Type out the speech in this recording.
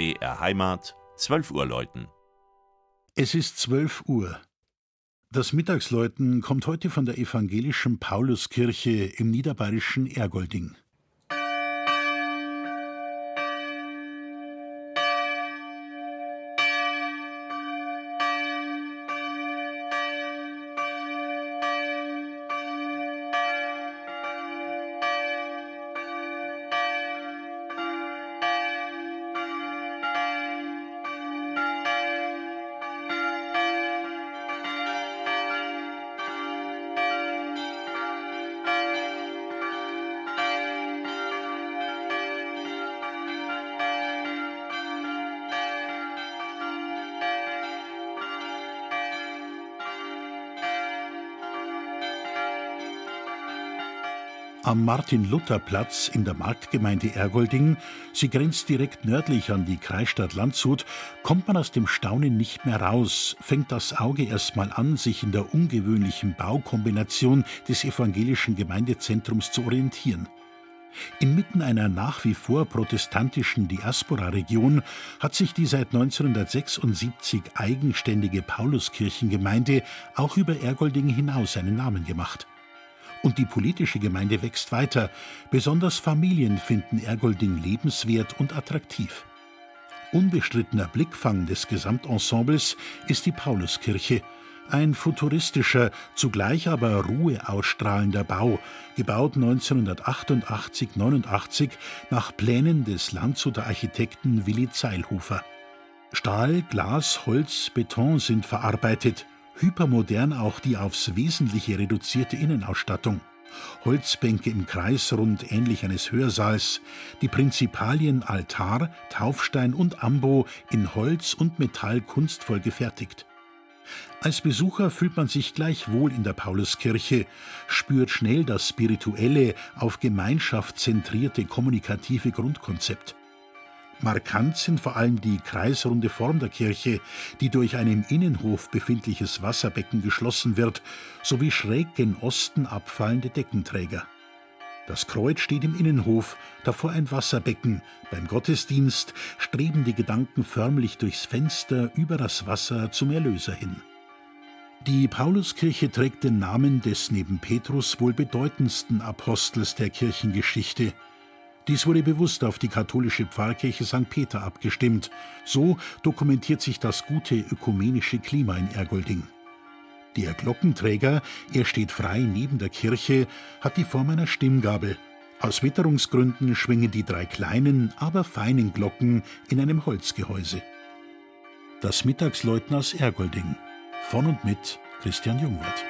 BR Heimat, 12 Uhr läuten. Es ist 12 Uhr. Das Mittagsläuten kommt heute von der evangelischen Pauluskirche im niederbayerischen Ergolding. Am Martin-Luther-Platz in der Marktgemeinde Ergolding, sie grenzt direkt nördlich an die Kreisstadt Landshut, kommt man aus dem Staunen nicht mehr raus, fängt das Auge erstmal an, sich in der ungewöhnlichen Baukombination des evangelischen Gemeindezentrums zu orientieren. Inmitten einer nach wie vor protestantischen Diaspora-Region hat sich die seit 1976 eigenständige Pauluskirchengemeinde auch über Ergolding hinaus einen Namen gemacht. Und die politische Gemeinde wächst weiter. Besonders Familien finden Ergolding lebenswert und attraktiv. Unbestrittener Blickfang des Gesamtensembles ist die Pauluskirche. Ein futuristischer, zugleich aber Ruhe ausstrahlender Bau, gebaut 1988-89 nach Plänen des Landshuter Architekten Willi Zeilhofer. Stahl, Glas, Holz, Beton sind verarbeitet hypermodern auch die aufs Wesentliche reduzierte Innenausstattung. Holzbänke im Kreisrund ähnlich eines Hörsaals, die Prinzipalien Altar, Taufstein und Ambo in Holz und Metall kunstvoll gefertigt. Als Besucher fühlt man sich gleich wohl in der Pauluskirche, spürt schnell das spirituelle, auf Gemeinschaft zentrierte kommunikative Grundkonzept. Markant sind vor allem die kreisrunde Form der Kirche, die durch ein im Innenhof befindliches Wasserbecken geschlossen wird, sowie schräg gen Osten abfallende Deckenträger. Das Kreuz steht im Innenhof, davor ein Wasserbecken. Beim Gottesdienst streben die Gedanken förmlich durchs Fenster über das Wasser zum Erlöser hin. Die Pauluskirche trägt den Namen des neben Petrus wohl bedeutendsten Apostels der Kirchengeschichte – dies wurde bewusst auf die katholische Pfarrkirche St. Peter abgestimmt. So dokumentiert sich das gute ökumenische Klima in Ergolding. Der Glockenträger, er steht frei neben der Kirche, hat die Form einer Stimmgabel. Aus Witterungsgründen schwingen die drei kleinen, aber feinen Glocken in einem Holzgehäuse. Das Mittagsläuten aus Ergolding. Von und mit Christian Jungwirth.